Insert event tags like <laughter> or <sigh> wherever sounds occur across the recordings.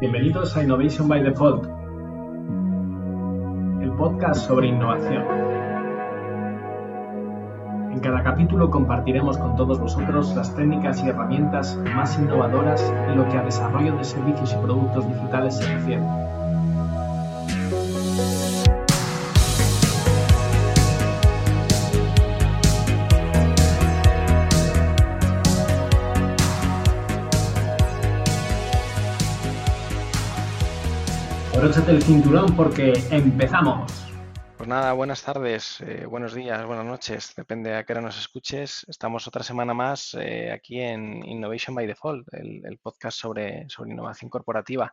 Bienvenidos a Innovation by Default, el podcast sobre innovación. En cada capítulo compartiremos con todos vosotros las técnicas y herramientas más innovadoras en lo que a desarrollo de servicios y productos digitales se refiere. Abróchate el cinturón porque empezamos. Pues nada, buenas tardes, eh, buenos días, buenas noches, depende a qué hora nos escuches. Estamos otra semana más eh, aquí en Innovation by Default, el, podcast sobre, sobre innovación corporativa.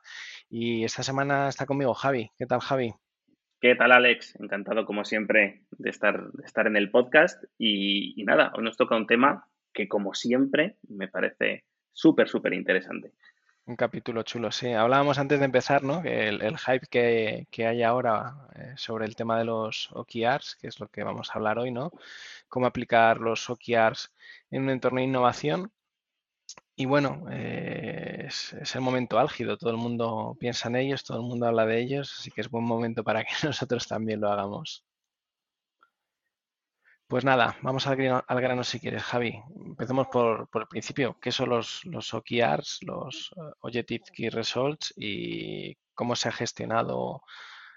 Y esta semana está conmigo Javi. ¿Qué tal, Javi? ¿Qué tal, Alex? Encantado, como siempre, de estar, de estar en el podcast. Y, y nada, hoy nos toca un tema que, como siempre, me parece súper, súper interesante. Un capítulo chulo, sí. Hablábamos antes de empezar, ¿no? Que el, hype que, hay ahora eh, sobre el tema de los OKRs, que es lo que vamos a hablar hoy, ¿no? Cómo aplicar los OKRs en un entorno de innovación. Y bueno, eh, es, es, el momento álgido, todo el mundo piensa en ellos, todo el mundo habla de ellos, así que es buen momento para que <laughs> nosotros también lo hagamos. Pues nada, vamos al grano, si quieres, Javi. Empecemos por, el principio. ¿Qué son los, OKRs, los eh, Objective Key Results y cómo se ha gestionado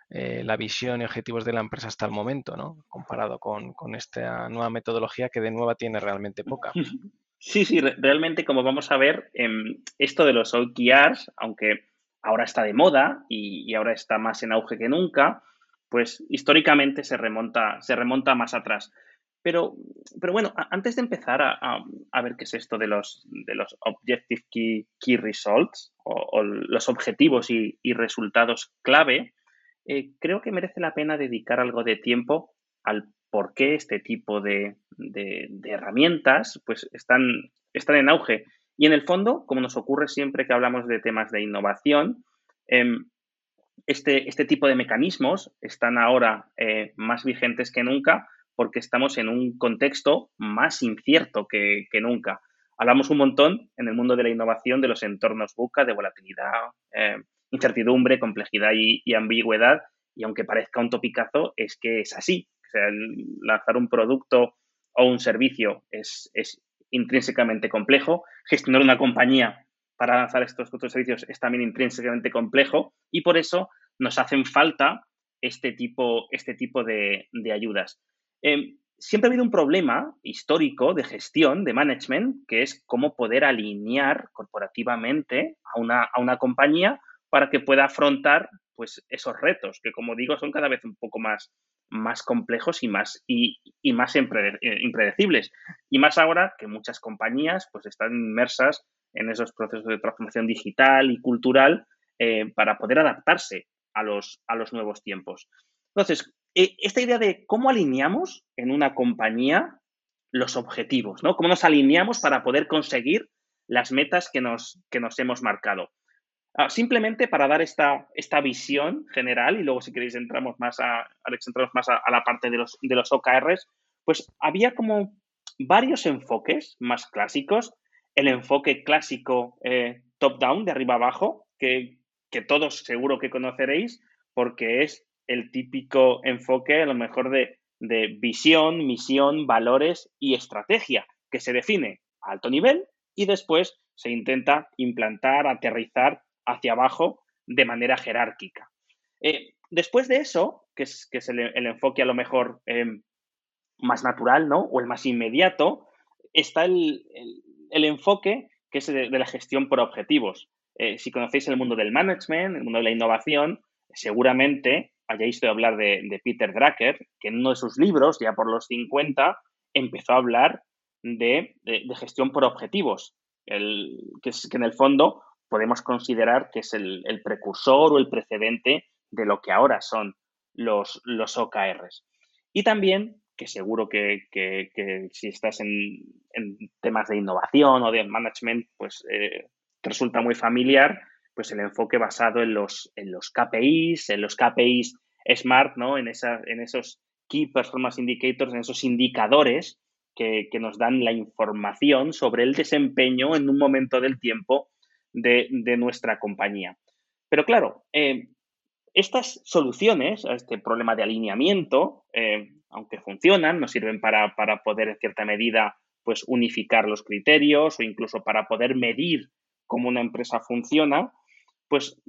eh, la visión y objetivos de la empresa hasta el momento, ¿no? comparado con, esta nueva metodología que de nueva tiene realmente poca? <laughs> Sí, sí, realmente como vamos a ver, em, esto de los OKRs, aunque ahora está de moda y, y, ahora está más en auge que nunca, pues históricamente se remonta, se remonta más atrás. Pero, pero bueno, antes de empezar a, ver qué es esto de los, de los Objective Key, key Results o, los objetivos y, resultados clave, eh, creo que merece la pena dedicar algo de tiempo al por qué este tipo de, herramientas pues están, están en auge. Y en el fondo, como nos ocurre siempre que hablamos de temas de innovación, em, este, este, tipo de mecanismos están ahora eh, más vigentes que nunca porque estamos en un contexto más incierto que, nunca. Hablamos un montón en el mundo de la innovación de los entornos buca, de volatilidad, eh, incertidumbre, complejidad y, ambigüedad, y aunque parezca un topicazo, es que es así. O sea, lanzar un producto o un servicio es, intrínsecamente complejo, gestionar una compañía para lanzar estos otros servicios es también intrínsecamente complejo y por eso nos hacen falta este tipo, este tipo de ayudas. Em, siempre ha habido un problema histórico de gestión, de management, que es cómo poder alinear corporativamente a una, compañía para que pueda afrontar pues, esos retos, que como digo son cada vez un poco más, más complejos y más, y, más eh, impredecibles. Y más ahora que muchas compañías pues, están inmersas en esos procesos de transformación digital y cultural eh, para poder adaptarse a los, a los nuevos tiempos. Entonces, eh, esta idea de cómo alineamos en una compañía los objetivos, ¿no? Cómo nos alineamos para poder conseguir las metas que nos, que nos hemos marcado. Ah, simplemente para dar esta, esta visión general, y luego si queréis entramos más a, Alex, entramos más a, la parte de los, de los OKRs, pues había como varios enfoques más clásicos. El enfoque clásico eh, top-down, de arriba abajo, que, que todos seguro que conoceréis, porque es el típico enfoque a lo mejor de, visión, misión, valores y estrategia, que se define a alto nivel y después se intenta implantar, aterrizar hacia abajo de manera jerárquica. Eh, después de eso, que es, que es el, enfoque a lo mejor em, más natural, ¿no? O el más inmediato, está el, enfoque que es de, la gestión por objetivos. Eh, si conocéis el mundo del management, el mundo de la innovación, seguramente hayáis oído hablar de, Peter Drucker, que en uno de sus libros, ya por los 50, empezó a hablar de, gestión por objetivos, el, que, es, que en el fondo podemos considerar que es el, precursor o el precedente de lo que ahora son los, OKRs. Y también, que seguro que, si estás en, temas de innovación o de management, pues eh, resulta muy familiar, pues el enfoque basado en los, en los KPIs, en los KPIs SMART, ¿no? En, esa, en esos Key Performance Indicators, en esos indicadores que, nos dan la información sobre el desempeño en un momento del tiempo de, nuestra compañía. Pero claro, eh, estas soluciones a este problema de alineamiento, eh, aunque funcionan, nos sirven para, poder en cierta medida pues unificar los criterios o incluso para poder medir cómo una empresa funciona, pues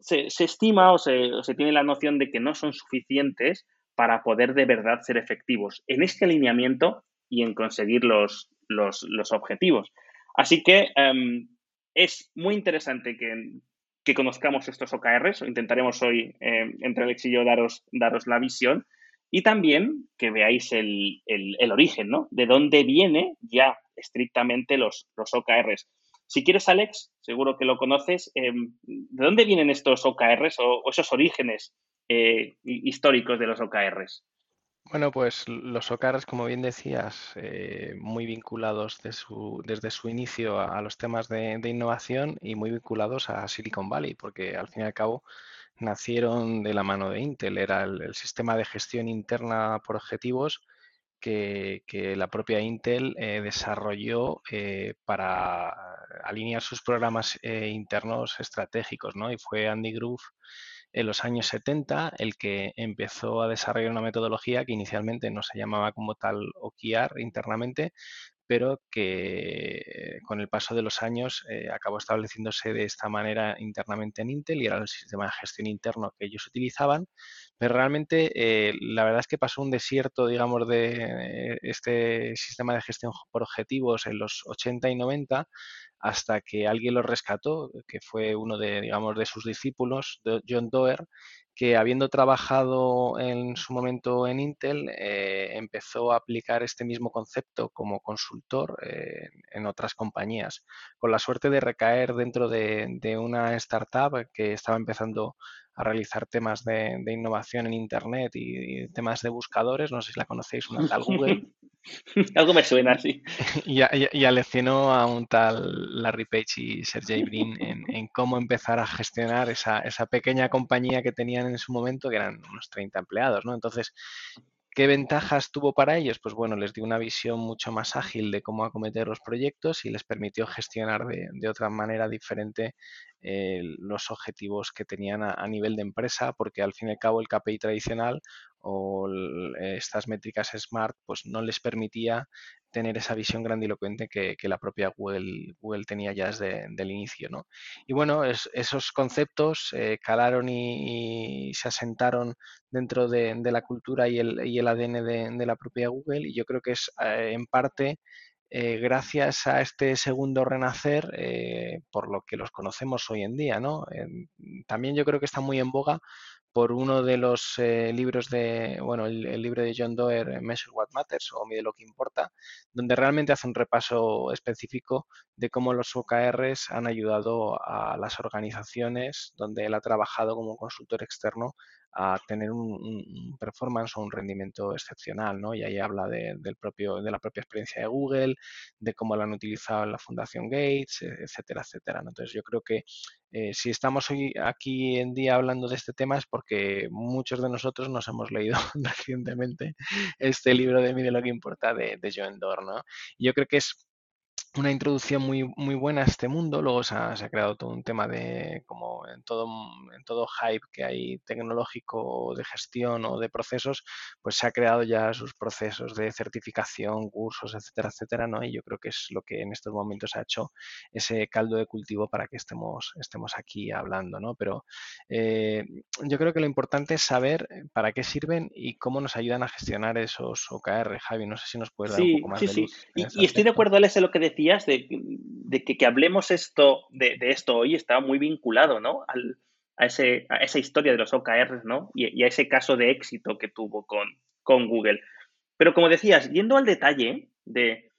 se, estima o se, tiene la noción de que no son suficientes para poder de verdad ser efectivos en este alineamiento y en conseguir los, los, objetivos. Así que em, es muy interesante que, que conozcamos estos OKRs. Intentaremos hoy, eh, entre Alex y yo, daros, daros la visión y también que veáis el, origen, ¿no? De dónde viene ya estrictamente los, los OKRs. Si quieres, Alex, seguro que lo conoces, eh, ¿de dónde vienen estos OKRs o, esos orígenes eh, históricos de los OKRs? Bueno, pues los OKRs, como bien decías, eh, muy vinculados desde su inicio a, los temas de, innovación y muy vinculados a Silicon Valley, porque al fin y al cabo nacieron de la mano de Intel. Era el, sistema de gestión interna por objetivos que, la propia Intel eh, desarrolló eh, para alinear sus programas internos estratégicos, ¿no? Y fue Andy Groove en los años 70 el que empezó a desarrollar una metodología que inicialmente no se llamaba como tal OKR internamente, pero que con el paso de los años eh, acabó estableciéndose de esta manera internamente en Intel y era el sistema de gestión interno que ellos utilizaban, pero realmente eh, la verdad es que pasó un desierto, digamos, de este sistema de gestión por objetivos en los 80 y 90 hasta que alguien lo rescató, que fue uno de, digamos, de sus discípulos, John Doerr, que habiendo trabajado en su momento en Intel, eh, empezó a aplicar este mismo concepto como consultor eh, en otras compañías, con la suerte de recaer dentro de, de una startup que estaba empezando a realizar temas de, innovación en Internet y, temas de buscadores. No sé si la conocéis, una tal Google. <laughs> Algo me suena, sí. <laughs> y, y, aleccionó a un tal Larry Page y Sergey Brin en, cómo empezar a gestionar esa, esa, pequeña compañía que tenían en su momento, que eran unos 30 empleados, ¿no? Entonces, ¿Qué ventajas tuvo para ellos? Pues bueno, les dio una visión mucho más ágil de cómo acometer los proyectos y les permitió gestionar de, otra manera diferente eh, los objetivos que tenían a, nivel de empresa, porque al fin y al cabo el KPI tradicional o estas métricas SMART pues no les permitía tener esa visión grandilocuente que, la propia Google, Google, tenía ya desde el inicio. ¿no? Y bueno, esos conceptos eh, calaron y, se asentaron dentro de, la cultura y el, y el ADN de, la propia Google y yo creo que es eh, en parte eh, gracias a este segundo renacer por lo que los conocemos hoy en día. ¿no? también yo creo que está muy en boga por uno de los eh, libros de, bueno, el, libro de John Doerr, eh, Measure What Matters o Mide lo que importa, donde realmente hace un repaso específico de cómo los OKRs han ayudado a las organizaciones donde él ha trabajado como consultor externo a tener un, performance o un rendimiento excepcional, ¿no? Y ahí habla de, del propio, de la propia experiencia de Google, de cómo lo han utilizado en la Fundación Gates, e, etcétera, etcétera. Entonces yo creo que eh, si estamos hoy aquí en día hablando de este tema es porque muchos de nosotros nos hemos leído <laughs> recientemente este libro de Mide lo que importa de, de Joan Dor, yo creo que es una introducción muy, muy buena a este mundo. Luego se ha, creado todo un tema de, como en todo, en todo hype que hay tecnológico de gestión o de procesos, pues se ha creado ya sus procesos de certificación, cursos, etcétera, etcétera, ¿no? Y yo creo que es lo que en estos momentos ha hecho ese caldo de cultivo para que estemos, estemos aquí hablando, ¿no? Pero eh, yo creo que lo importante es saber para qué sirven y cómo nos ayudan a gestionar esos OKR. Javi, no sé si nos puedes dar un poco más de luz. Sí. Y, y estoy de acuerdo, Alex, en lo que decía de, que, hablemos esto, de, esto hoy está muy vinculado ¿no? a, ese, a, esa historia de los OKRs ¿no? y, a ese caso de éxito que tuvo con, con Google. Pero como decías, yendo al detalle de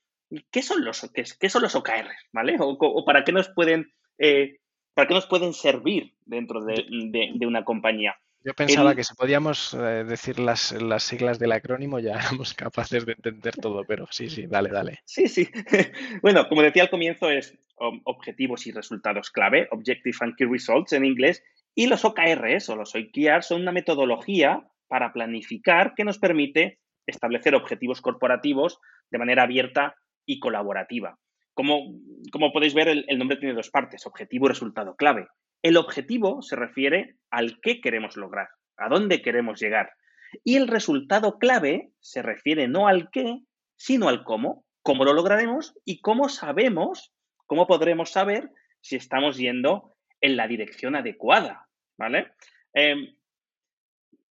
qué son los, qué, son los OKRs, ¿vale? O, para qué nos pueden, eh, para qué nos pueden servir dentro de, de una compañía. Yo pensaba que si podíamos eh, decir las, las, siglas del acrónimo ya <laughs> éramos capaces de entender todo, pero sí, sí, dale, dale. Sí, sí. <laughs> bueno, como decía al comienzo, es objetivos y resultados clave, Objective and Key Results en inglés, y los OKRs o los OKRs son una metodología para planificar que nos permite establecer objetivos corporativos de manera abierta y colaborativa. Como como podéis ver, el, nombre tiene dos partes, objetivo y resultado clave. El objetivo se refiere al qué queremos lograr, a dónde queremos llegar. Y el resultado clave se refiere no al qué, sino al cómo, cómo lo lograremos y cómo sabemos, cómo podremos saber si estamos yendo en la dirección adecuada, ¿vale? Em,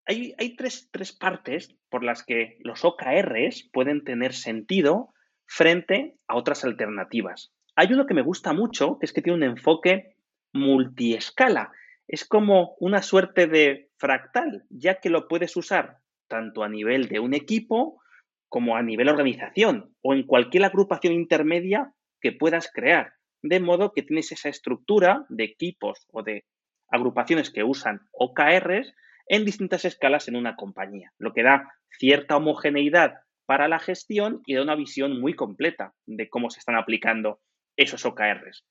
hay, tres, tres, partes por las que los OKRs pueden tener sentido frente a otras alternativas. Hay uno que me gusta mucho, que es que tiene un enfoque multiescala. Es como una suerte de fractal, ya que lo puedes usar tanto a nivel de un equipo como a nivel organización o en cualquier agrupación intermedia que puedas crear. De modo que tienes esa estructura de equipos o de agrupaciones que usan OKRs en distintas escalas en una compañía, lo que da cierta homogeneidad para la gestión y da una visión muy completa de cómo se están aplicando esos OKRs.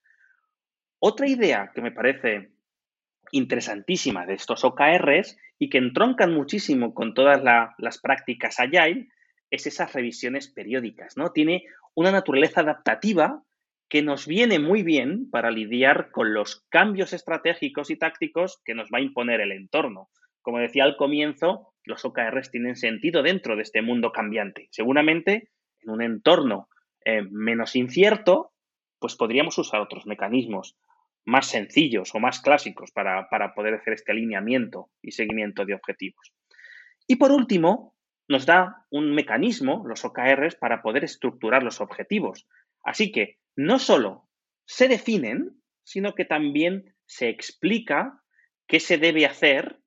Otra idea que me parece interesantísima de estos OKRs y que entroncan muchísimo con todas las prácticas Agile es esas revisiones periódicas, ¿no? Tiene una naturaleza adaptativa que nos viene muy bien para lidiar con los cambios estratégicos y tácticos que nos va a imponer el entorno. Como decía al comienzo, los OKRs tienen sentido dentro de este mundo cambiante. Seguramente en un entorno eh, menos incierto, pues podríamos usar otros mecanismos más sencillos o más clásicos para, para poder hacer este alineamiento y seguimiento de objetivos. Y por último, nos da un mecanismo, los OKRs, para poder estructurar los objetivos. Así que no solo se definen, sino que también se explica qué se debe hacer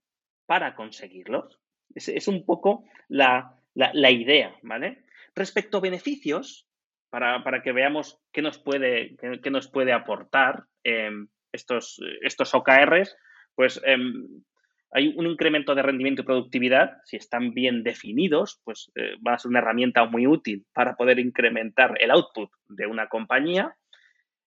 para conseguirlos. Es, un poco la, idea, ¿vale? Respecto a beneficios, para, que veamos qué nos puede, qué, nos puede aportar em, estos, estos OKRs, pues em, hay un incremento de rendimiento y productividad, si están bien definidos, pues eh, va a ser una herramienta muy útil para poder incrementar el output de una compañía.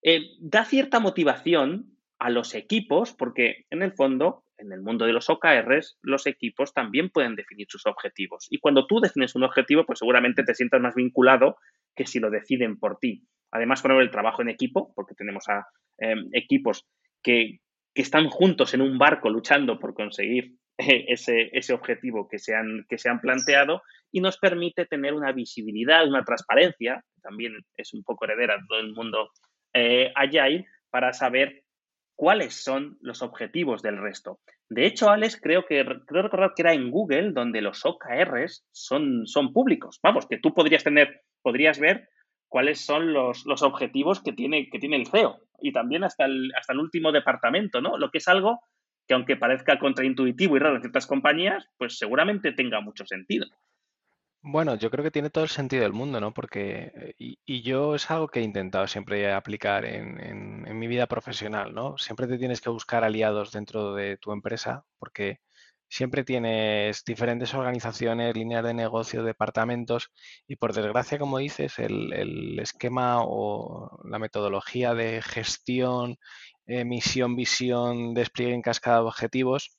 Eh, da cierta motivación a los equipos, porque en el fondo, en el mundo de los OKRs, los equipos también pueden definir sus objetivos. Y cuando tú defines un objetivo, pues seguramente te sientas más vinculado que si lo deciden por ti. Además, poner el trabajo en equipo, porque tenemos a em, equipos que, que están juntos en un barco luchando por conseguir eh, ese, ese objetivo que se, han, que se han planteado y nos permite tener una visibilidad, una transparencia, también es un poco heredera de todo el mundo eh, Agile, para saber cuáles son los objetivos del resto. De hecho, Alex, creo que creo recordar que era en Google donde los OKRs son, son públicos. Vamos, que tú podrías tener, podrías ver cuáles son los, los objetivos que tiene, que tiene el CEO y también hasta el, hasta el último departamento, ¿no? Lo que es algo que aunque parezca contraintuitivo y raro en ciertas compañías, pues seguramente tenga mucho sentido. Bueno, yo creo que tiene todo el sentido del mundo, ¿no? Porque, eh, y, yo es algo que he intentado siempre aplicar en, en, mi vida profesional, ¿no? Siempre te tienes que buscar aliados dentro de tu empresa, porque siempre tienes diferentes organizaciones, líneas de negocio, departamentos y por desgracia, como dices, el, esquema o la metodología de gestión, eh, misión, visión, despliegue en cascada de objetivos.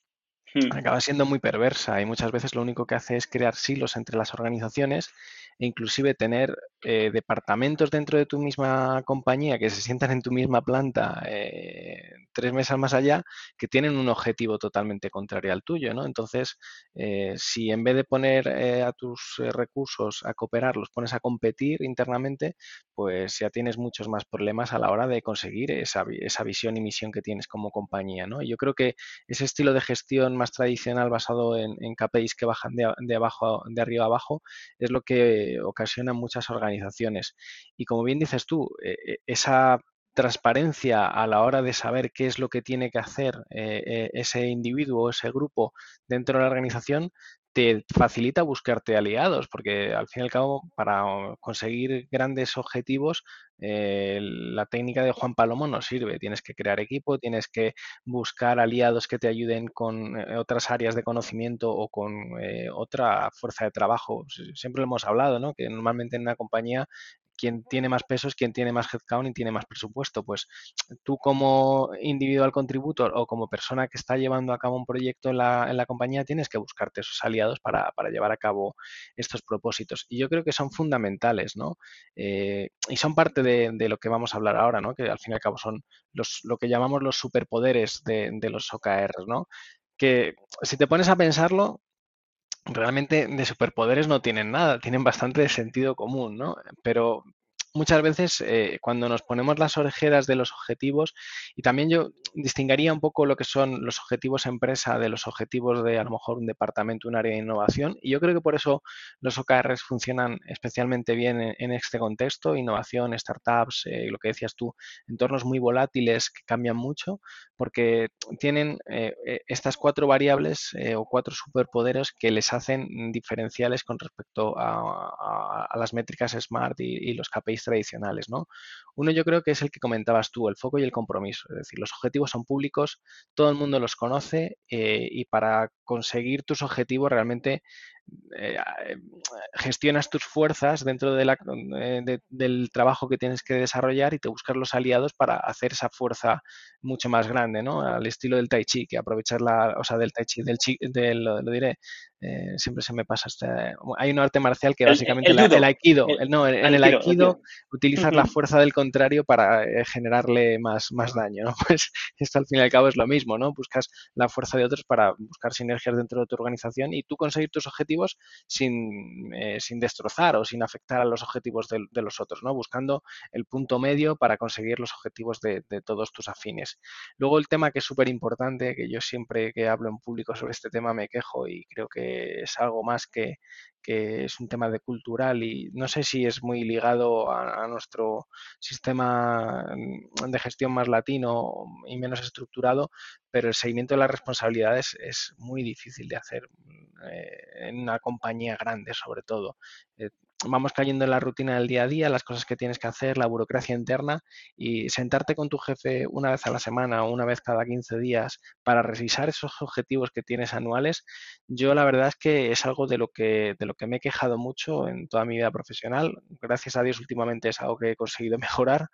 Acaba siendo muy perversa y muchas veces lo único que hace es crear silos entre las organizaciones e inclusive tener eh, departamentos dentro de tu misma compañía que se sientan en tu misma planta eh, tres mesas más allá que tienen un objetivo totalmente contrario al tuyo, ¿no? Entonces, eh, si en vez de poner a tus recursos a cooperar, los pones a competir internamente, pues ya tienes muchos más problemas a la hora de conseguir esa, visión y misión que tienes como compañía, ¿no? Y yo creo que ese estilo de gestión más tradicional basado en, KPIs que bajan de, de, abajo, de arriba abajo es lo que ocasiona muchas organizaciones. Y como bien dices tú, eh, eh, esa transparencia a la hora de saber qué es lo que tiene que hacer eh, ese individuo ese grupo dentro de la organización te facilita buscarte aliados, porque al fin y al cabo, para conseguir grandes objetivos, eh, la técnica de Juan Palomo no sirve. Tienes que crear equipo, tienes que buscar aliados que te ayuden con eh, otras áreas de conocimiento o con eh, otra fuerza de trabajo. Siempre lo hemos hablado, ¿no? Que normalmente en una compañía quien tiene más pesos, quien tiene más headcount y tiene más presupuesto. Pues tú como individual contributor o como persona que está llevando a cabo un proyecto en la, en la compañía tienes que buscarte esos aliados para, para, llevar a cabo estos propósitos. Y yo creo que son fundamentales, ¿no? Eh, y son parte de, lo que vamos a hablar ahora, ¿no? Que al fin y al cabo son los, lo que llamamos los superpoderes de, de los OKRs, ¿no? Que si te pones a pensarlo, realmente de superpoderes no tienen nada, tienen bastante sentido común, ¿no? Pero muchas veces eh, cuando nos ponemos las orejeras de los objetivos, y también yo distinguiría un poco lo que son los objetivos empresa de los objetivos de a lo mejor un departamento, un área de innovación, y yo creo que por eso los OKRs funcionan especialmente bien en, este contexto, innovación, startups, eh, lo que decías tú, entornos muy volátiles que cambian mucho, porque tienen eh, estas cuatro variables o cuatro superpoderes que les hacen diferenciales con respecto a, las métricas SMART y, y los KPIs tradicionales, ¿no? Uno yo creo que es el que comentabas tú, el foco y el compromiso. Es decir, los objetivos son públicos, todo el mundo los conoce eh, y para conseguir tus objetivos realmente eh, eh, gestionas tus fuerzas dentro de la, del trabajo que tienes que desarrollar y te buscas los aliados para hacer esa fuerza mucho más grande, ¿no? Al estilo del tai chi, que aprovechar la, o sea, del tai chi, del, chi, del lo, diré, eh, siempre se me pasa este, hay un arte marcial que básicamente el, el, aikido, no, en el aikido, utilizar la fuerza del contrario para generarle más, más daño, ¿no? <laughs> Pues esto al fin y al cabo es lo mismo, ¿no? Buscas la fuerza de otros para buscar sinergias dentro de tu organización y tú conseguir tus objetivos sin, eh, sin destrozar o sin afectar a los objetivos de, de, los otros, ¿no? Buscando el punto medio para conseguir los objetivos de, de todos tus afines. Luego el tema que es súper importante, que yo siempre que hablo en público sobre este tema me quejo y creo que es algo más que, que es un tema de cultural y no sé si es muy ligado a, nuestro sistema de gestión más latino y menos estructurado, pero el seguimiento de las responsabilidades es muy difícil de hacer eh, en una compañía grande sobre todo. Eh, vamos cayendo en la rutina del día a día, las cosas que tienes que hacer, la burocracia interna y sentarte con tu jefe una vez a la semana o una vez cada 15 días para revisar esos objetivos que tienes anuales, yo la verdad es que es algo de lo que, de lo que me he quejado mucho en toda mi vida profesional. Gracias a Dios últimamente es algo que he conseguido <laughs> mejorar,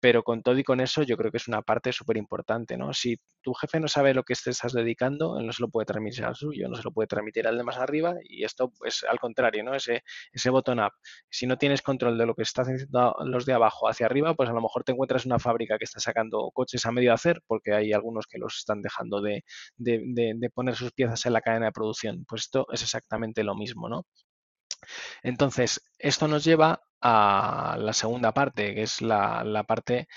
pero con todo y con eso yo creo que es una parte súper importante, ¿no? Si tu jefe no sabe lo que te estás dedicando, él no se lo puede transmitir al suyo, no se lo puede transmitir al de más arriba y esto es al contrario, ¿no? Ese, ese botón up. Si no tienes control de lo que estás haciendo los de abajo hacia arriba, pues a lo mejor te encuentras una fábrica que está sacando coches a medio hacer porque hay algunos que los están dejando de, de, de, de poner sus piezas en la cadena de producción. Pues esto es exactamente lo mismo, ¿no? Entonces, esto nos lleva a la segunda parte, que es la, la parte,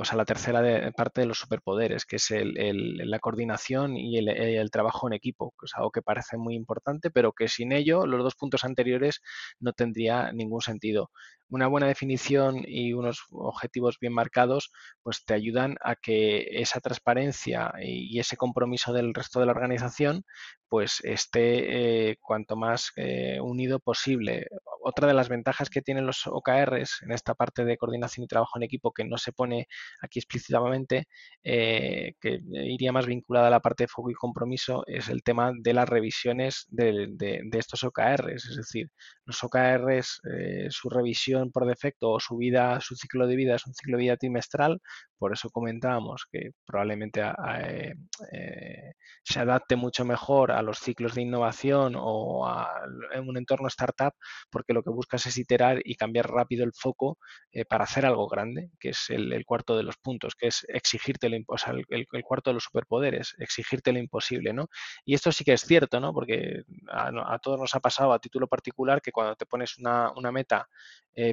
o sea, la tercera de, parte de los superpoderes, que es el, el, la coordinación y el, el, trabajo en equipo, que es algo que parece muy importante, pero que sin ello los dos puntos anteriores no tendría ningún sentido. Una buena definición y unos objetivos bien marcados, pues te ayudan a que esa transparencia y ese compromiso del resto de la organización, pues esté eh, cuanto más eh, unido posible. Otra de las ventajas que tienen los OKRs en esta parte de coordinación y trabajo en equipo que no se pone aquí explícitamente, eh, que iría más vinculada a la parte de foco y compromiso, es el tema de las revisiones de, de, de estos OKRs. Es decir, los OKRs, su revisión por defecto o su vida, su ciclo de vida es un ciclo de vida trimestral, por eso comentábamos que probablemente eh, eh, se adapte mucho mejor a los ciclos de innovación o a, en un entorno startup, porque lo que buscas es iterar y cambiar rápido el foco eh, para hacer algo grande, que es el, cuarto de los puntos, que es exigirte lo o el, cuarto de los superpoderes, exigirte lo imposible, ¿no? Y esto sí que es cierto, ¿no? Porque a, todos nos ha pasado a título particular que cuando te pones una, meta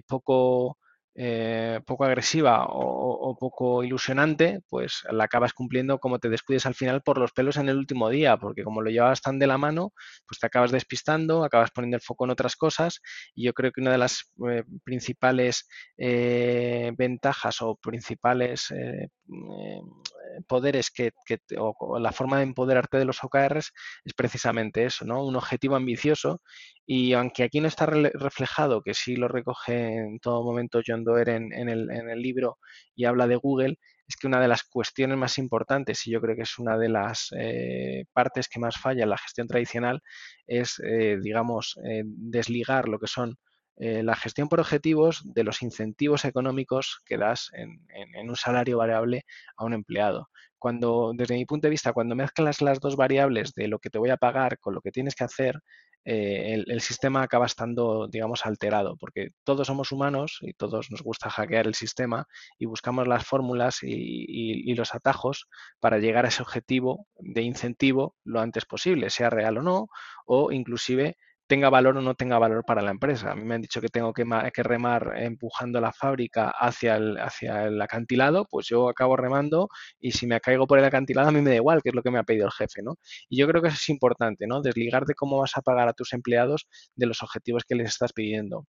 poco eh, poco agresiva o, poco ilusionante, pues la acabas cumpliendo como te descuides al final por los pelos en el último día, porque como lo llevabas tan de la mano, pues te acabas despistando, acabas poniendo el foco en otras cosas y yo creo que una de las eh, principales eh, ventajas o principales eh, eh, poderes que, o, la forma de empoderarte de los OKRs es precisamente eso, ¿no? Un objetivo ambicioso y aunque aquí no está re reflejado, que sí lo recoge en todo momento John Doerr en, en, el, en el libro y habla de Google, es que una de las cuestiones más importantes, y yo creo que es una de las eh, partes que más falla en la gestión tradicional, es, eh, digamos, eh, desligar lo que son eh, la gestión por objetivos de los incentivos económicos que das en, un salario variable a un empleado. Cuando, desde mi punto de vista, cuando mezclas las dos variables de lo que te voy a pagar con lo que tienes que hacer, eh, el, sistema acaba estando, digamos, alterado, porque todos somos humanos y todos nos gusta hackear el sistema y buscamos las fórmulas y los atajos para llegar a ese objetivo de incentivo lo antes posible, sea real o no, o inclusive tenga valor o no tenga valor para la empresa. A mí me han dicho que tengo que, remar empujando la fábrica hacia el, hacia el acantilado, pues yo acabo remando y si me caigo por el acantilado a mí me da igual, que es lo que me ha pedido el jefe, ¿no? Y yo creo que eso es importante, ¿no? Desligar de cómo vas a pagar a tus empleados de los objetivos que les estás pidiendo.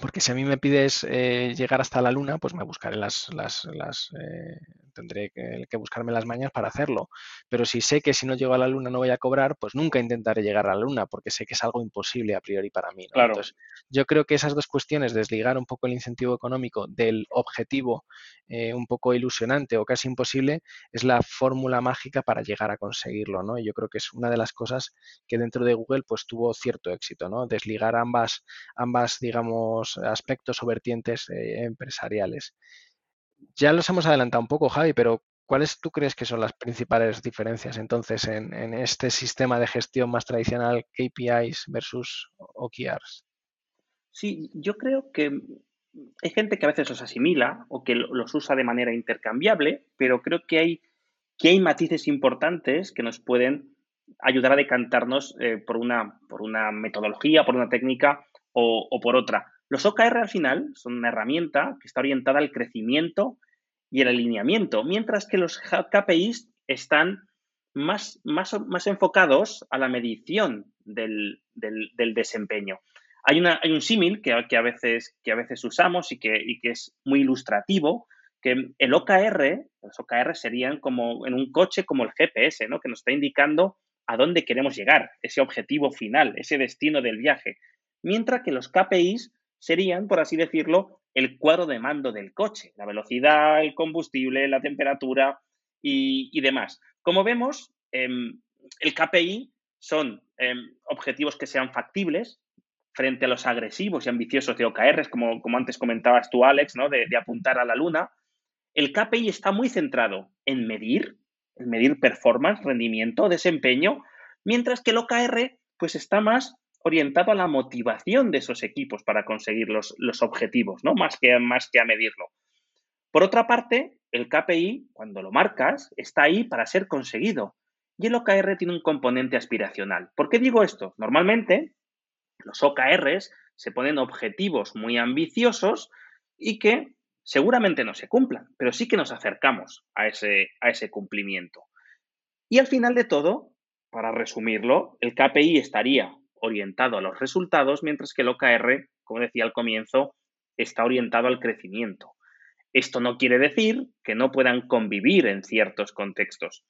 Porque si a mí me pides eh, llegar hasta la luna, pues me buscaré las, las, las eh, tendré que, buscarme las mañas para hacerlo. Pero si sé que si no llego a la luna no voy a cobrar, pues nunca intentaré llegar a la luna, porque sé que es algo imposible a priori para mí. Entonces, yo creo que esas dos cuestiones, desligar un poco el incentivo económico del objetivo eh, un poco ilusionante o casi imposible, es la fórmula mágica para llegar a conseguirlo, ¿no? Y yo creo que es una de las cosas que dentro de Google pues tuvo cierto éxito, ¿no? Desligar ambas, ambas digamos, aspectos o vertientes eh, empresariales. Ya los hemos adelantado un poco, Javi, pero ¿cuáles tú crees que son las principales diferencias entonces en, este sistema de gestión más tradicional, KPIs versus OKRs? Sí, yo creo que hay gente que a veces los asimila o que los usa de manera intercambiable, pero creo que hay, que hay matices importantes que nos pueden ayudar a decantarnos eh, por, una, por una metodología, por una técnica o por otra. Los OKR al final son una herramienta que está orientada al crecimiento y el alineamiento, mientras que los KPIs están más, más, más enfocados a la medición del, desempeño. Hay, una, hay un símil que, a veces, que a veces usamos y que, y que es muy ilustrativo, que el OKR, los OKR serían como en un coche como el GPS, ¿no? que nos está indicando a dónde queremos llegar, ese objetivo final, ese destino del viaje. Mientras que los KPIs serían, por así decirlo, el cuadro de mando del coche, la velocidad, el combustible, la temperatura y, demás. Como vemos, em, el KPI son em, objetivos que sean factibles frente a los agresivos y ambiciosos de OKRs, como, como antes comentabas tú, Alex, ¿no? de, de apuntar a la luna. El KPI está muy centrado en medir, en medir performance, rendimiento, desempeño, mientras que el OKR pues está más orientado a la motivación de esos equipos para conseguir los, objetivos, ¿no? Más que, más que a medirlo. Por otra parte, el KPI, cuando lo marcas, está ahí para ser conseguido. Y el OKR tiene un componente aspiracional. ¿Por qué digo esto? Normalmente, los OKRs se ponen objetivos muy ambiciosos y que seguramente no se cumplan, pero sí que nos acercamos a ese, a ese cumplimiento. Y al final de todo, para resumirlo, el KPI estaría orientado a los resultados, mientras que el OKR, como decía al comienzo, está orientado al crecimiento. Esto no quiere decir que no puedan convivir en ciertos contextos.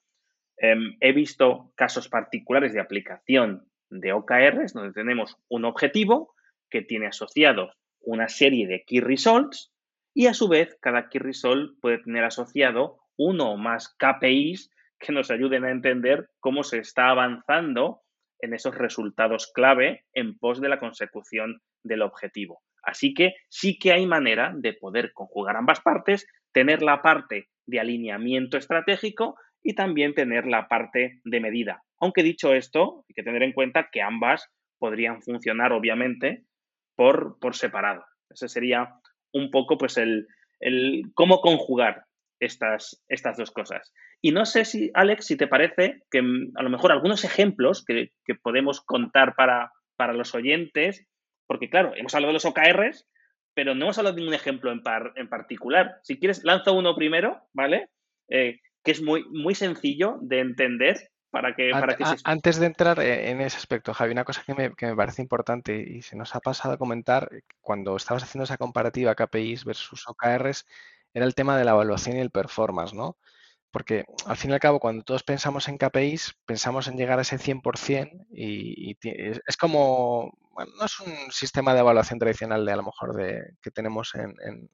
Em, he visto casos particulares de aplicación de OKRs donde tenemos un objetivo que tiene asociado una serie de key results y a su vez cada key result puede tener asociado uno o más KPIs que nos ayuden a entender cómo se está avanzando en esos resultados clave en pos de la consecución del objetivo. Así que sí que hay manera de poder conjugar ambas partes, tener la parte de alineamiento estratégico y también tener la parte de medida. Aunque dicho esto, hay que tener en cuenta que ambas podrían funcionar obviamente por, por separado. Ese sería un poco pues el, el cómo conjugar estas, estas dos cosas. Y no sé si, Alex, si te parece que mm, a lo mejor algunos ejemplos que, podemos contar para, para, los oyentes, porque claro, hemos hablado de los OKRs, pero no hemos hablado de ningún ejemplo en, en particular. Si quieres, lanzo uno primero, ¿vale? Eh, que es muy, muy sencillo de entender para que, para que Antes de entrar eh, en ese aspecto, Javi, una cosa que me, que me, parece importante y se nos ha pasado a comentar eh, cuando estabas haciendo esa comparativa KPIs versus OKRs, era el tema de la evaluación y el performance, ¿no? Porque al fin y al cabo, cuando todos pensamos en KPIs, pensamos en llegar a ese 100% y, es como, bueno, no es un sistema de evaluación tradicional de a lo mejor de, que tenemos en,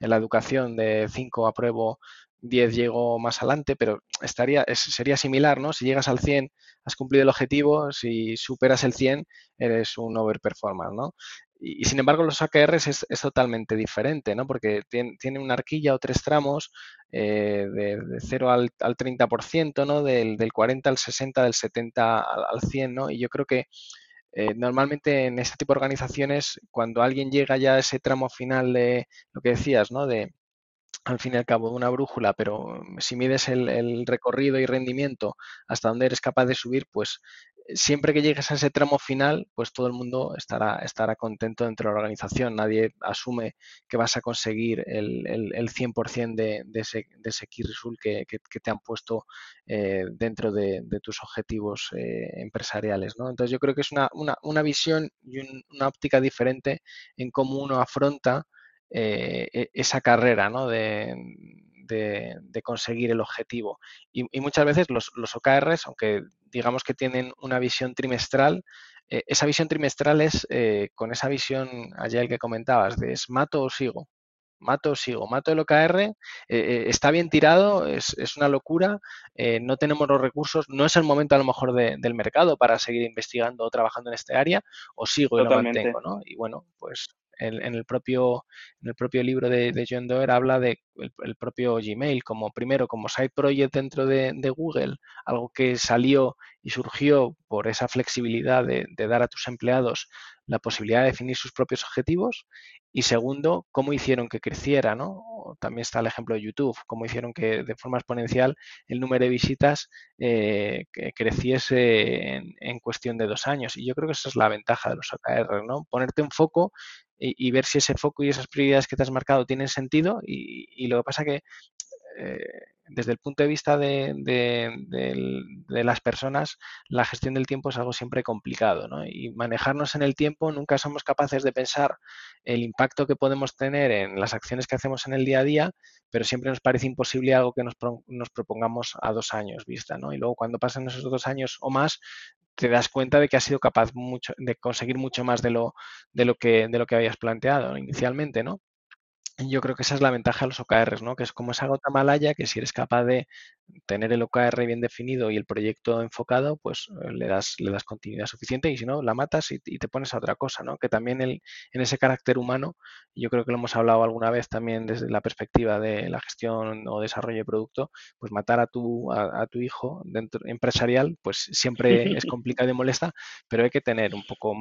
la educación de 5 apruebo, 10 llego más adelante, pero estaría, sería similar, ¿no? Si llegas al 100, has cumplido el objetivo, si superas el 100, eres un overperformer, ¿no? Y, sin embargo, los OKRs es, es, totalmente diferente, ¿no? Porque tiene, tiene, una arquilla o tres tramos eh, de, de, 0 al, al 30%, ¿no? Del, del, 40 al 60, del 70 al, al 100, ¿no? Y yo creo que eh, normalmente en este tipo de organizaciones, cuando alguien llega ya a ese tramo final de lo que decías, ¿no? De, al fin y al cabo de una brújula, pero si mides el, el, recorrido y rendimiento hasta donde eres capaz de subir, pues siempre que llegues a ese tramo final, pues todo el mundo estará, estará contento dentro de la organización. Nadie asume que vas a conseguir el, el, el 100% de, de, ese, de ese key result que, que, te han puesto eh, dentro de, de, tus objetivos eh, empresariales. ¿no? Entonces yo creo que es una, una, una visión y un, una óptica diferente en cómo uno afronta eh, e, esa carrera ¿no? de, de, de, conseguir el objetivo. Y, y muchas veces los, los, OKRs, aunque digamos que tienen una visión trimestral, eh, esa visión trimestral es eh, con esa visión ayer que comentabas, de es mato o sigo. Mato o sigo, mato el OKR, eh, está bien tirado, es, es una locura, no tenemos los recursos, no es el momento a lo mejor de, del mercado para seguir investigando o trabajando en este área, o sigo Totalmente. y lo mantengo, ¿no? Y bueno, pues en, en, el, propio, en el propio libro de, de John Doerr habla de el, el, propio Gmail como primero como side project dentro de, de, Google, algo que salió y surgió por esa flexibilidad de dar a tus empleados la posibilidad de definir sus propios objetivos y segundo, cómo hicieron que creciera, ¿no? También está el ejemplo de YouTube, cómo hicieron que de forma exponencial el número de visitas eh, creciese en, cuestión de dos años. Y yo creo que esa es la ventaja de los OKR, ¿no? Ponerte un foco y, y ver si ese foco y esas prioridades que te has marcado tienen sentido y, y lo que pasa que eh, desde el punto de vista de, las personas, la gestión del tiempo es algo siempre complicado, ¿no? Y manejarnos en el tiempo, nunca somos capaces de pensar el impacto que podemos tener en las acciones que hacemos en el día a día, pero siempre nos parece imposible algo que nos, nos propongamos a dos años vista, ¿no? Y luego cuando pasan esos dos años o más, te das cuenta de que has sido capaz mucho, de conseguir mucho más de lo, de lo, que, de lo que habías planteado inicialmente, ¿no? Yo creo que esa es la ventaja de los OKRs, ¿no? Que es como esa gota malaya que si eres capaz de tener el OKR bien definido y el proyecto enfocado, pues eh, le das, le das continuidad suficiente y si no, la matas y, y te pones a otra cosa, ¿no? Que también el, en ese carácter humano, yo creo que lo hemos hablado alguna vez también desde la perspectiva de la gestión o desarrollo de producto, pues matar a tu, a, a tu hijo dentro empresarial, pues siempre es <laughs> complicado y molesta, pero hay que tener un poco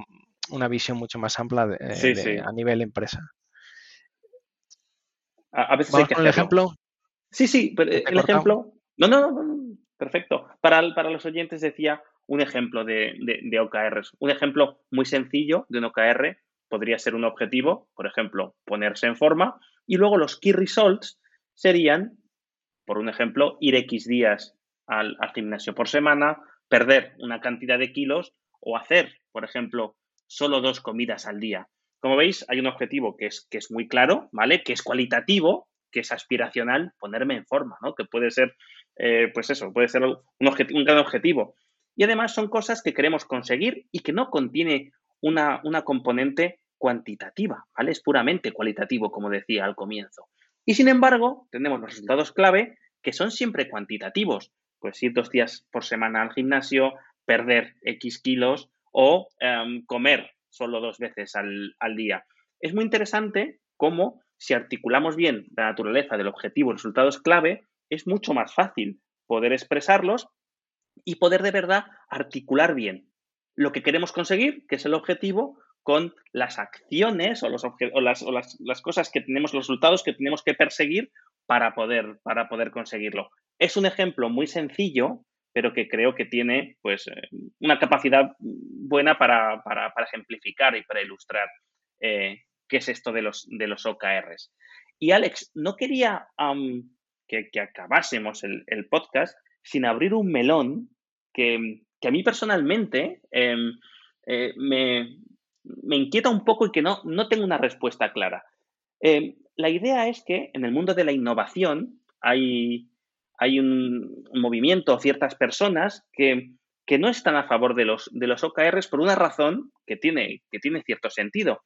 una visión mucho más amplia de, sí, de, sí. a nivel empresa. A, a veces hay que el ejemplo? Sí, sí, pero el ejemplo. No, no, no, no, perfecto. Para, para los oyentes decía un ejemplo de, de, de, OKRs. Un ejemplo muy sencillo de un OKR podría ser un objetivo, por ejemplo, ponerse en forma, y luego los key results serían, por un ejemplo, ir X días al, al gimnasio por semana, perder una cantidad de kilos o hacer, por ejemplo, solo dos comidas al día. Como veis, hay un objetivo que es, que es muy claro, ¿vale? Que es cualitativo, que es aspiracional, ponerme en forma, ¿no? Que puede ser, eh, pues eso, puede ser un, gran objetivo. Y además son cosas que queremos conseguir y que no contiene una, una componente cuantitativa, ¿vale? Es puramente cualitativo, como decía al comienzo. Y sin embargo, tenemos los resultados clave que son siempre cuantitativos. Pues ir dos días por semana al gimnasio, perder X kilos o um, comer solo dos veces al, al día. Es muy interesante cómo, si articulamos bien la naturaleza del objetivo y resultados clave, es mucho más fácil poder expresarlos y poder de verdad articular bien lo que queremos conseguir, que es el objetivo, con las acciones o, los o, las, las, cosas que tenemos, los resultados que tenemos que perseguir para poder, para poder conseguirlo. Es un ejemplo muy sencillo, pero que creo que tiene pues, eh, una capacidad buena para, para, para, ejemplificar y para ilustrar eh, qué es esto de los, de los OKRs. Y Alex, no quería que, acabásemos el, el, podcast sin abrir un melón que, que a mí personalmente eh, eh, me, me, inquieta un poco y que no, no tengo una respuesta clara. Eh, la idea es que en el mundo de la innovación hay, hay un, movimiento, ciertas personas que, que, no están a favor de los, de los OKRs por una razón que tiene, que tiene cierto sentido.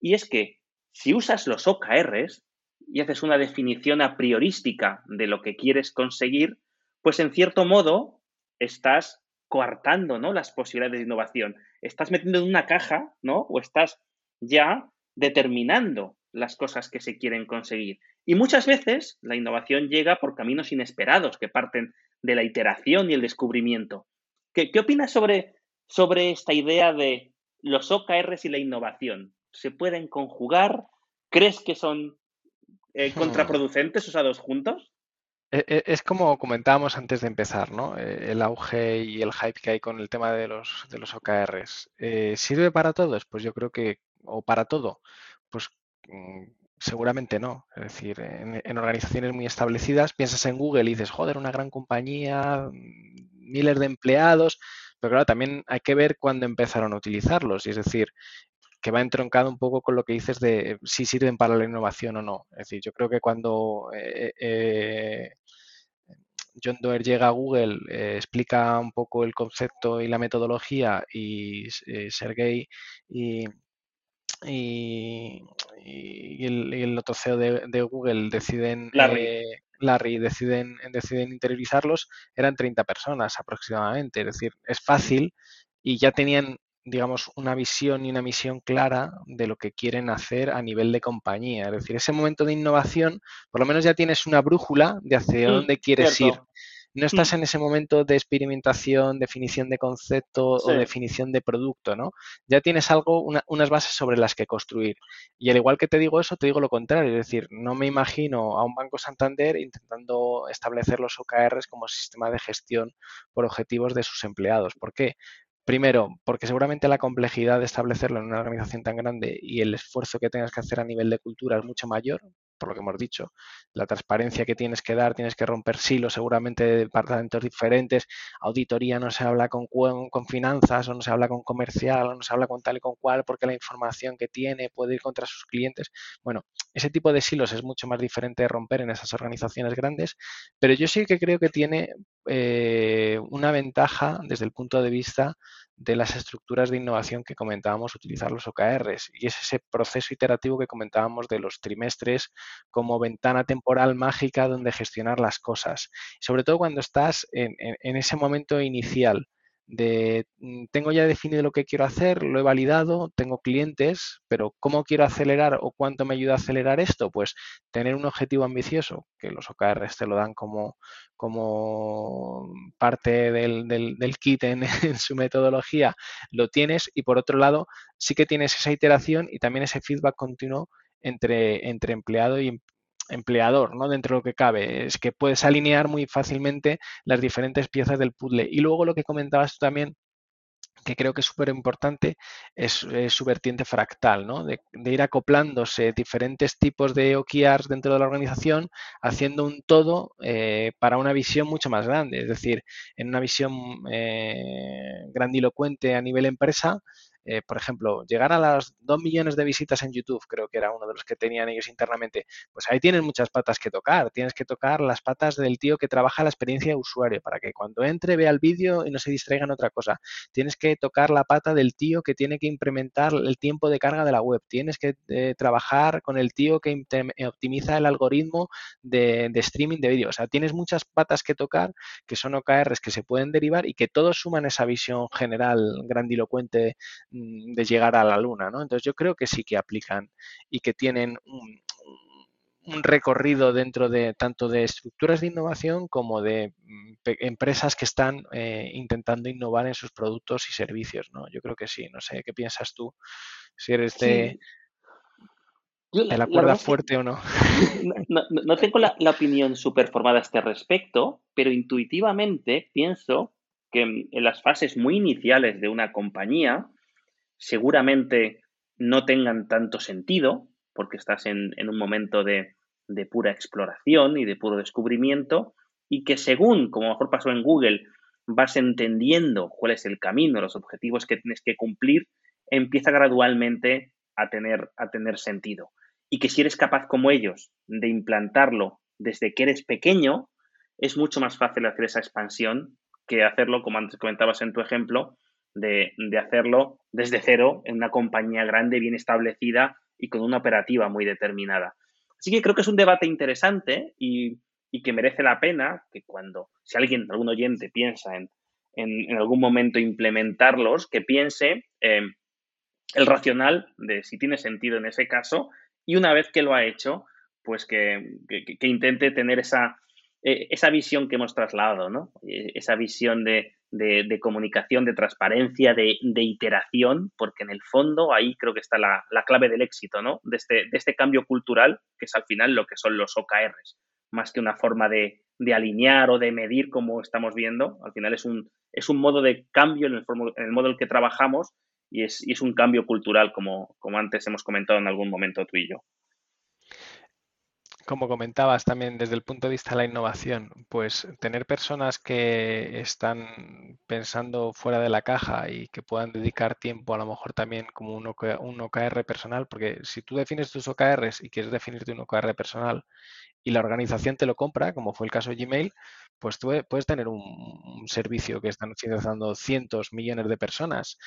Y es que si usas los OKRs y haces una definición a priorística de lo que quieres conseguir, pues en cierto modo estás coartando ¿no? las posibilidades de innovación. Estás metiendo en una caja, ¿no? O estás ya determinando las cosas que se quieren conseguir. Y muchas veces la innovación llega por caminos inesperados que parten de la iteración y el descubrimiento. ¿Qué, opinas sobre, sobre esta idea de los OKRs y la innovación? ¿Se pueden conjugar? ¿Crees que son eh, hmm. contraproducentes usados juntos? E, e, es como comentábamos antes de empezar, ¿no? Eh, el auge y el hype que hay con el tema de los, de los OKRs. Eh, ¿Sirve para todos? Pues yo creo que, o para todo, pues mm, seguramente no. Es decir, en, organizaciones muy establecidas, piensas en Google y dices, joder, una gran compañía, mm, miles de empleados, pero claro, también hay que ver cuándo empezaron a utilizarlos. Y es decir, que va entroncado un poco con lo que dices de si sirven para la innovación o no. Es decir, yo creo que cuando eh, eh, John Doerr llega a Google, eh, explica un poco el concepto y la metodología y Sergey y, y, el, otro CEO de, Google deciden Larry. deciden, deciden interiorizarlos, eran 30 personas aproximadamente. Es decir, es fácil y ya tenían digamos, una visión y una misión clara de lo que quieren hacer a nivel de compañía. Es decir, ese momento de innovación, por lo menos ya tienes una brújula de hacia mm, dónde quieres ir. No estás mm. en ese momento de experimentación, definición de concepto o definición de producto, ¿no? Ya tienes algo, unas bases sobre las que construir. Y al igual que te digo eso, te digo lo contrario. Es decir, no me imagino a un Banco Santander intentando establecer los OKRs como sistema de gestión por objetivos de sus empleados. ¿Por qué? Primero, porque seguramente la complejidad de establecerlo en una organización tan grande y el esfuerzo que tengas que hacer a nivel de cultura es mucho mayor, por lo que hemos dicho, la transparencia que tienes que dar, tienes que romper silos seguramente de departamentos diferentes, auditoría no se habla con, con finanzas o no se habla con comercial o no se habla con tal y con cual porque la información que tiene puede ir contra sus clientes. Bueno, ese tipo de silos es mucho más diferente de romper en esas organizaciones grandes, pero yo sí que creo que tiene eh, una ventaja desde el punto de vista de las estructuras de innovación que comentábamos utilizar los OKRs y es ese proceso iterativo que comentábamos de los trimestres como ventana temporal mágica donde gestionar las cosas, sobre todo cuando estás en ese momento inicial de mm, tengo ya definido lo que quiero hacer, lo he validado, tengo clientes, pero ¿cómo quiero acelerar o cuánto me ayuda a acelerar esto? Pues tener un objetivo ambicioso, que los OKRs te lo dan como, como parte del, del, kit en, <laughs> en, su metodología, lo tienes y por otro lado sí que tienes esa iteración y también ese feedback continuo entre, entre empleado y, empleador, ¿no? Dentro de lo que cabe. Es que puedes alinear muy fácilmente las diferentes piezas del puzzle. Y luego lo que comentabas tú también, que creo que es súper importante, es, su vertiente fractal, ¿no? De, ir acoplándose diferentes tipos de OKRs dentro de la organización, haciendo un todo eh, para una visión mucho más grande. Es decir, en una visión eh, grandilocuente a nivel empresa, eh, por ejemplo, llegar a las 2 millones de visitas en YouTube, creo que era uno de los que tenían ellos internamente, pues ahí tienes muchas patas que tocar. Tienes que tocar las patas del tío que trabaja la experiencia de usuario para que cuando entre vea el vídeo y no se distraiga en otra cosa. Tienes que tocar la pata del tío que tiene que implementar el tiempo de carga de la web. Tienes que eh, trabajar con el tío que optimiza el algoritmo de, de streaming de vídeo. O sea, tienes muchas patas que tocar que son OKRs que se pueden derivar y que todos suman esa visión general grandilocuente de llegar a la luna, ¿no? Entonces yo creo que sí que aplican y que tienen un, recorrido dentro de tanto de estructuras de innovación como de mm, empresas que están eh, intentando innovar en sus productos y servicios, ¿no? Yo creo que sí, no sé, ¿qué piensas tú? Si eres de, la, cuerda fuerte o no. No, tengo la, la opinión súper formada a este respecto, pero intuitivamente pienso que en las fases muy iniciales de una compañía, seguramente no tengan tanto sentido, porque estás en, un momento de, pura exploración y de puro descubrimiento, y que según, como mejor pasó en Google, vas entendiendo cuál es el camino, los objetivos que tienes que cumplir, empieza gradualmente a tener, a tener sentido. Y que si eres capaz como ellos de implantarlo desde que eres pequeño, es mucho más fácil hacer esa expansión que hacerlo, como antes comentabas en tu ejemplo, de, hacerlo desde cero en una compañía grande, bien establecida y con una operativa muy determinada. Así que creo que es un debate interesante y, que merece la pena que cuando, si alguien, algún oyente piensa en, en, algún momento implementarlos, que piense el racional de si tiene sentido en ese caso y una vez que lo ha hecho, pues que, intente tener esa, eh, esa visión que hemos trasladado, ¿no? Eh, esa visión de, comunicación, de transparencia, de, iteración, porque en el fondo ahí creo que está la, clave del éxito, ¿no? De este, de este cambio cultural, que es al final lo que son los OKRs, más que una forma de, alinear o de medir como estamos viendo, al final es un, es un modo de cambio en el, en el modo en el que trabajamos y es, y es un cambio cultural, como, como antes hemos comentado en algún momento tú y yo. Como comentabas también desde el punto de vista de la innovación, pues tener personas que están pensando fuera de la caja y que puedan dedicar tiempo a lo mejor también como un, OKR personal, porque si tú defines tus OKRs y quieres definirte un OKR personal y la organización te lo compra, como fue el caso de Gmail, pues tú puedes tener un, servicio que están utilizando cientos, millones de personas,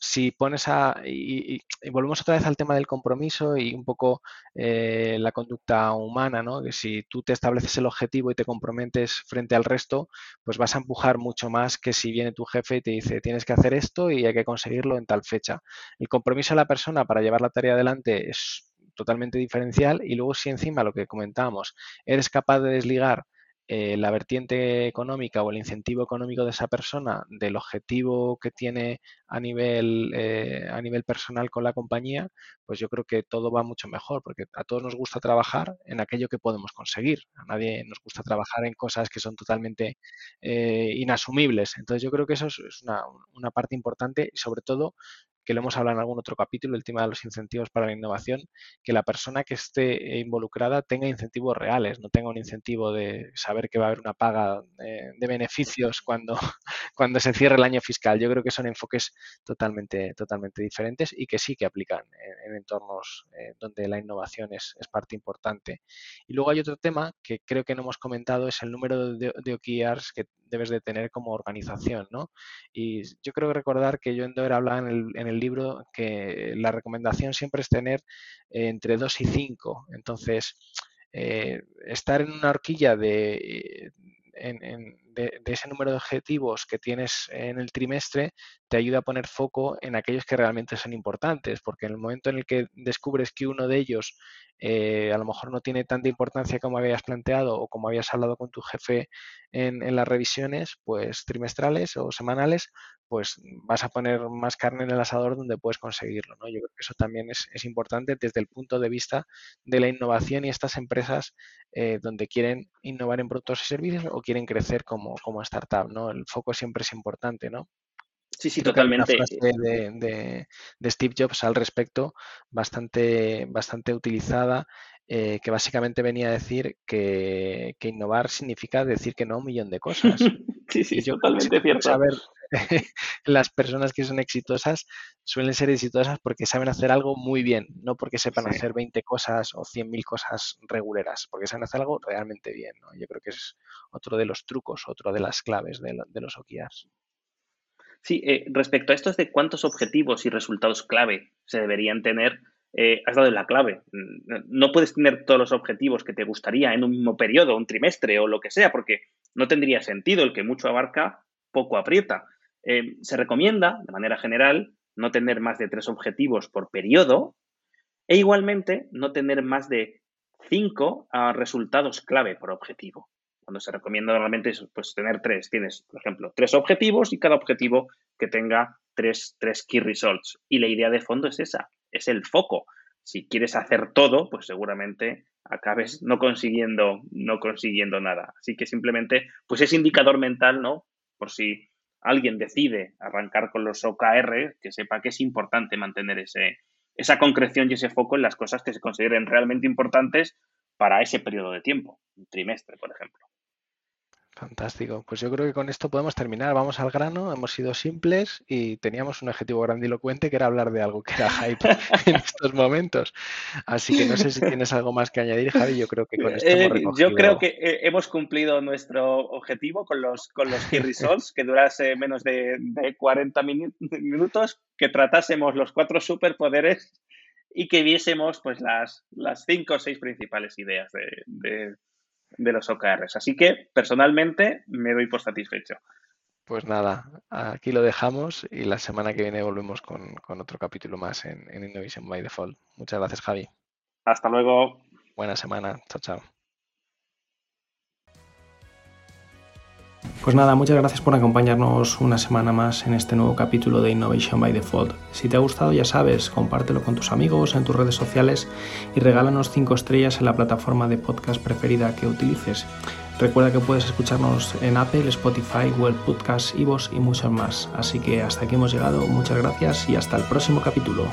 si pones a, y, volvemos otra vez al tema del compromiso y un poco eh, la conducta humana, ¿no? Que si tú te estableces el objetivo y te comprometes frente al resto, pues vas a empujar mucho más que si viene tu jefe y te dice tienes que hacer esto y hay que conseguirlo en tal fecha. El compromiso de la persona para llevar la tarea adelante es totalmente diferencial y luego si encima lo que comentábamos, eres capaz de desligar eh, la vertiente económica o el incentivo económico de esa persona del objetivo que tiene a nivel, eh, a nivel personal con la compañía, pues yo creo que todo va mucho mejor, porque a todos nos gusta trabajar en aquello que podemos conseguir. A nadie nos gusta trabajar en cosas que son totalmente eh, inasumibles. Entonces yo creo que eso es, una, una parte importante y sobre todo que lo hemos hablado en algún otro capítulo, el tema de los incentivos para la innovación, que la persona que esté involucrada tenga incentivos reales, no tenga un incentivo de saber que va a haber una paga eh, de, beneficios cuando, <laughs> cuando se cierre el año fiscal. Yo creo que son enfoques totalmente, totalmente diferentes y que sí que aplican en, entornos eh, donde la innovación es, parte importante. Y luego hay otro tema que creo que no hemos comentado, es el número de, de OKRs que debes de tener como organización, ¿no? Y yo creo que recordar que yo en Doer hablaba en el, en el libro que la recomendación siempre es tener eh, entre 2 y 5. Entonces, eh, estar en una horquilla de, de, ese número de objetivos que tienes en el trimestre te ayuda a poner foco en aquellos que realmente son importantes, porque en el momento en el que descubres que uno de ellos eh, a lo mejor no tiene tanta importancia como habías planteado o como habías hablado con tu jefe en, en las revisiones pues trimestrales o semanales, pues vas a poner más carne en el asador donde puedes conseguirlo. ¿no? Yo creo que eso también es, importante desde el punto de vista de la innovación y estas empresas eh, donde quieren innovar en productos y servicios o quieren crecer como, como startup. ¿no? El foco siempre es importante. ¿no? Sí, sí, totalmente. de, de, Steve Jobs al respecto, bastante, bastante utilizada, eh, que básicamente venía a decir que, innovar significa decir que no a un millón de cosas. <laughs> sí, sí, yo totalmente cierto. Saber, <laughs> las personas que son exitosas suelen ser exitosas porque saben hacer algo muy bien, no porque sepan hacer 20 cosas o 100.000 cosas reguleras, porque saben hacer algo realmente bien. Yo creo que es otro de los trucos, otro de las claves de, los OKRs. Sí, eh, respecto a esto de cuántos objetivos y resultados clave se deberían tener, eh, has dado la clave. No puedes tener todos los objetivos que te gustaría en un mismo periodo, un trimestre o lo que sea, porque no tendría sentido. El que mucho abarca, poco aprieta. Eh, se recomienda, de manera general, no tener más de tres objetivos por periodo e igualmente no tener más de cinco ah, resultados clave por objetivo. Cuando se recomienda normalmente es pues, tener tres. Tienes, por ejemplo, tres objetivos y cada objetivo que tenga tres, tres key results. Y la idea de fondo es esa, es el foco. Si quieres hacer todo, pues seguramente acabes no consiguiendo, no consiguiendo nada. Así que simplemente, pues ese indicador mental, ¿no? Por si alguien decide arrancar con los OKR, que sepa que es importante mantener ese, esa concreción y ese foco en las cosas que se consideren realmente importantes para ese periodo de tiempo, un trimestre, por ejemplo. Fantástico. Pues yo creo que con esto podemos terminar. Vamos al grano. Hemos sido simples y teníamos un objetivo grandilocuente que era hablar de algo que era hype <laughs> en estos momentos. Así que no sé si tienes algo más que añadir, Javi. Yo creo que con esto hemos recogido... Yo creo que eh, hemos cumplido nuestro objetivo con los, con los key results, <laughs> que durase menos de, 40 minutos, que tratásemos los cuatro superpoderes y que viésemos pues las, las cinco o seis principales ideas de de los OKRs. Así que personalmente me doy por satisfecho. Pues nada, aquí lo dejamos y la semana que viene volvemos con, otro capítulo más en, en Innovation by Default. Muchas gracias, Javi. Hasta luego. Buena semana. Chao, chao. Pues nada, muchas gracias por acompañarnos una semana más en este nuevo capítulo de Innovation by Default. Si te ha gustado, ya sabes, compártelo con tus amigos en tus redes sociales y regálanos 5 estrellas en la plataforma de podcast preferida que utilices. Recuerda que puedes escucharnos en Apple, Spotify, Google Podcasts, Ivos y muchos más. Así que hasta aquí hemos llegado. Muchas gracias y hasta el próximo capítulo.